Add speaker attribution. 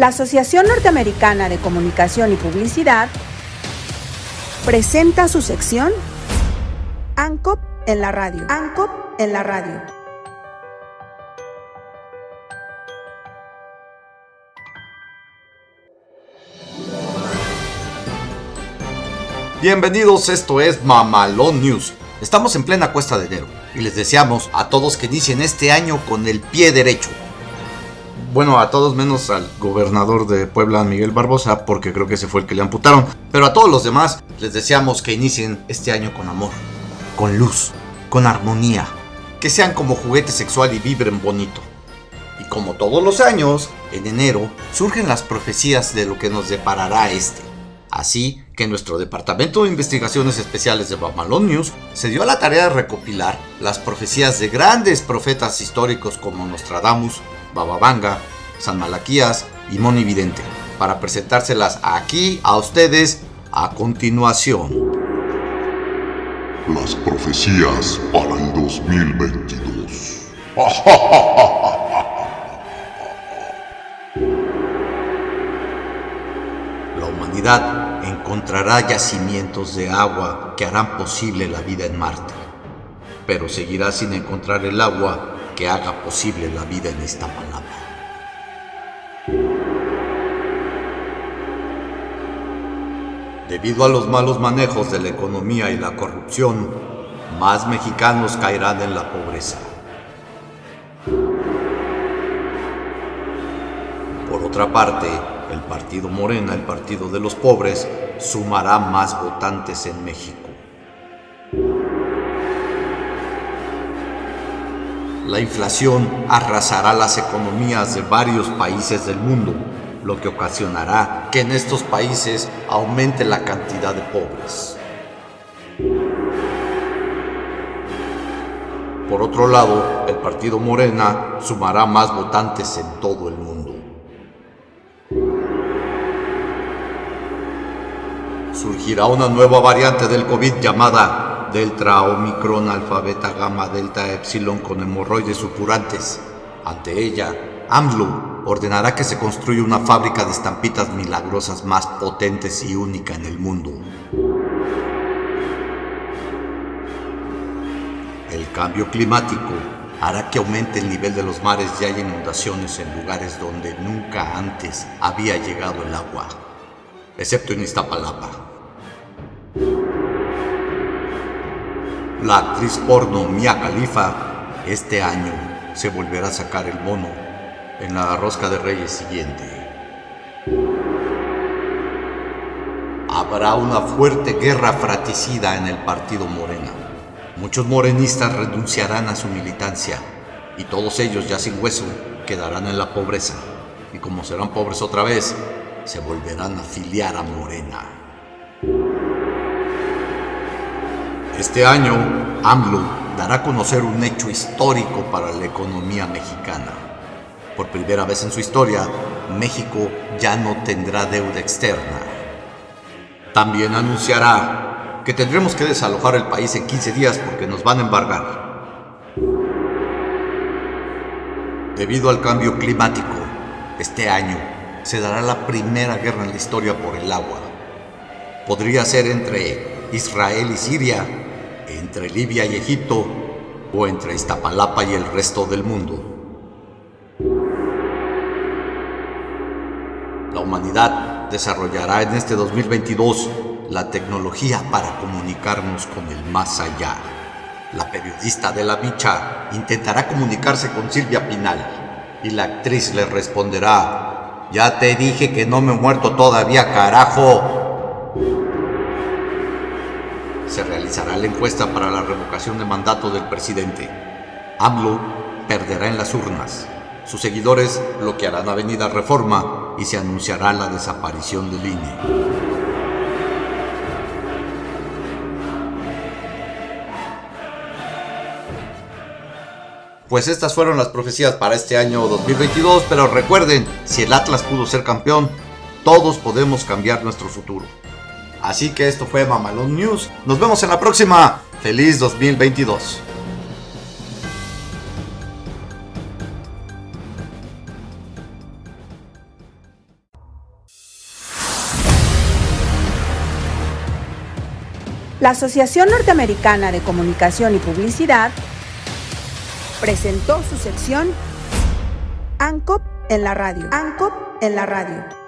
Speaker 1: La Asociación Norteamericana de Comunicación y Publicidad presenta su sección ANCOP en la radio. ANCOP en la radio.
Speaker 2: Bienvenidos, esto es Mamalón News. Estamos en plena cuesta de enero y les deseamos a todos que inicien este año con el pie derecho. Bueno, a todos menos al gobernador de Puebla, Miguel Barbosa, porque creo que ese fue el que le amputaron. Pero a todos los demás les deseamos que inicien este año con amor, con luz, con armonía. Que sean como juguete sexual y vibren bonito. Y como todos los años, en enero surgen las profecías de lo que nos deparará este. Así que nuestro Departamento de Investigaciones Especiales de Bamalón News se dio a la tarea de recopilar las profecías de grandes profetas históricos como Nostradamus, Bababanga, San Malaquías y Moni Vidente, para presentárselas aquí a ustedes a continuación.
Speaker 3: Las profecías para el 2022.
Speaker 2: La humanidad encontrará yacimientos de agua que harán posible la vida en Marte, pero seguirá sin encontrar el agua que haga posible la vida en esta palabra. Debido a los malos manejos de la economía y la corrupción, más mexicanos caerán en la pobreza. Por otra parte, el partido Morena, el partido de los pobres, sumará más votantes en México. La inflación arrasará las economías de varios países del mundo, lo que ocasionará que en estos países aumente la cantidad de pobres. Por otro lado, el partido Morena sumará más votantes en todo el mundo. surgirá una nueva variante del COVID llamada Delta Omicron Alfa Gamma Delta Epsilon con hemorroides supurantes. Ante ella, AMLO ordenará que se construya una fábrica de estampitas milagrosas más potentes y única en el mundo. El cambio climático hará que aumente el nivel de los mares y haya inundaciones en lugares donde nunca antes había llegado el agua, excepto en Iztapalapa. La actriz porno Mia Khalifa este año se volverá a sacar el mono en la rosca de reyes siguiente. Habrá una fuerte guerra fratricida en el partido Morena. Muchos morenistas renunciarán a su militancia y todos ellos ya sin hueso quedarán en la pobreza. Y como serán pobres otra vez, se volverán a afiliar a Morena. Este año, AMLO dará a conocer un hecho histórico para la economía mexicana. Por primera vez en su historia, México ya no tendrá deuda externa. También anunciará que tendremos que desalojar el país en 15 días porque nos van a embargar. Debido al cambio climático, este año se dará la primera guerra en la historia por el agua. Podría ser entre Israel y Siria entre Libia y Egipto o entre Iztapalapa y el resto del mundo. La humanidad desarrollará en este 2022 la tecnología para comunicarnos con el más allá. La periodista de la bicha intentará comunicarse con Silvia Pinal y la actriz le responderá, ya te dije que no me he muerto todavía, carajo se realizará la encuesta para la revocación de mandato del presidente. AMLO perderá en las urnas. Sus seguidores bloquearán Avenida Reforma y se anunciará la desaparición del INE. Pues estas fueron las profecías para este año 2022, pero recuerden, si el Atlas pudo ser campeón, todos podemos cambiar nuestro futuro. Así que esto fue Mamalón News. Nos vemos en la próxima. Feliz 2022.
Speaker 1: La Asociación Norteamericana de Comunicación y Publicidad presentó su sección ANCOP en la radio. ANCOP en la radio.